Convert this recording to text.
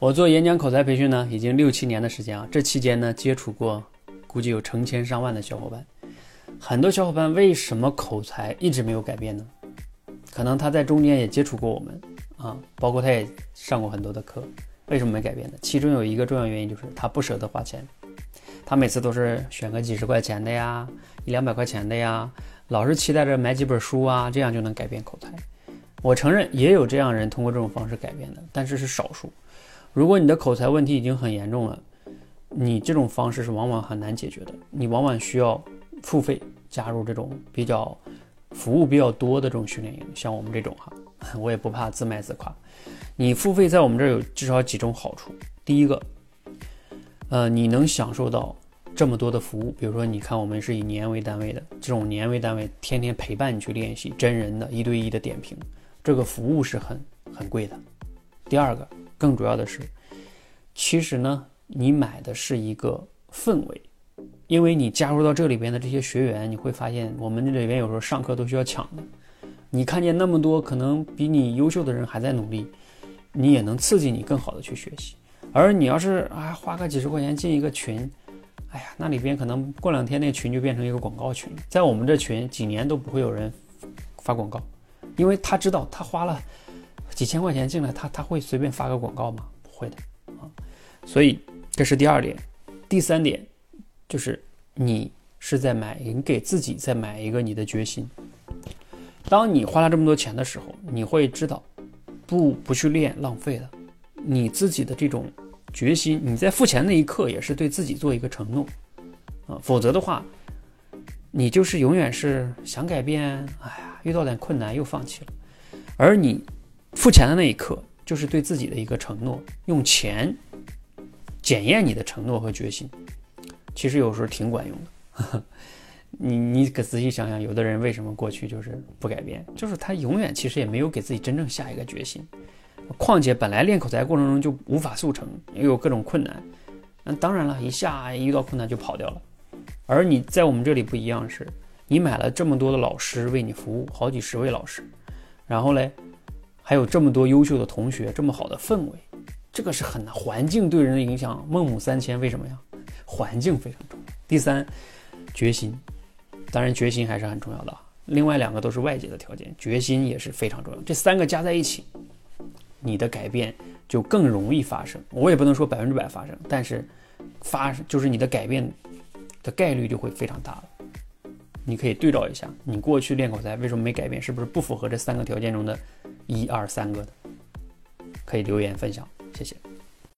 我做演讲口才培训呢，已经六七年的时间啊。这期间呢，接触过估计有成千上万的小伙伴。很多小伙伴为什么口才一直没有改变呢？可能他在中间也接触过我们啊，包括他也上过很多的课，为什么没改变呢？其中有一个重要原因就是他不舍得花钱，他每次都是选个几十块钱的呀，一两百块钱的呀，老是期待着买几本书啊，这样就能改变口才。我承认也有这样人通过这种方式改变的，但是是少数。如果你的口才问题已经很严重了，你这种方式是往往很难解决的。你往往需要付费加入这种比较服务比较多的这种训练营，像我们这种哈，我也不怕自卖自夸。你付费在我们这儿有至少几种好处。第一个，呃，你能享受到这么多的服务，比如说你看我们是以年为单位的，这种年为单位，天天陪伴你去练习，真人的一对一的点评，这个服务是很很贵的。第二个。更主要的是，其实呢，你买的是一个氛围，因为你加入到这里边的这些学员，你会发现我们这里边有时候上课都需要抢的。你看见那么多可能比你优秀的人还在努力，你也能刺激你更好的去学习。而你要是啊花个几十块钱进一个群，哎呀，那里边可能过两天那群就变成一个广告群，在我们这群几年都不会有人发广告，因为他知道他花了。几千块钱进来，他他会随便发个广告吗？不会的啊。所以这是第二点，第三点就是你是在买，你给自己在买一个你的决心。当你花了这么多钱的时候，你会知道不不去练浪费了。你自己的这种决心，你在付钱那一刻也是对自己做一个承诺啊。否则的话，你就是永远是想改变，哎呀，遇到点困难又放弃了，而你。付钱的那一刻，就是对自己的一个承诺，用钱检验你的承诺和决心，其实有时候挺管用的。你你可仔细想想，有的人为什么过去就是不改变，就是他永远其实也没有给自己真正下一个决心。况且本来练口才过程中就无法速成，又有各种困难，那当然了，一下遇到困难就跑掉了。而你在我们这里不一样，是你买了这么多的老师为你服务，好几十位老师，然后嘞。还有这么多优秀的同学，这么好的氛围，这个是很难。环境对人的影响，孟母三迁，为什么呀？环境非常重要。第三，决心，当然决心还是很重要的。另外两个都是外界的条件，决心也是非常重要。这三个加在一起，你的改变就更容易发生。我也不能说百分之百发生，但是发就是你的改变的概率就会非常大了。你可以对照一下，你过去练口才为什么没改变？是不是不符合这三个条件中的一二三个的？可以留言分享，谢谢。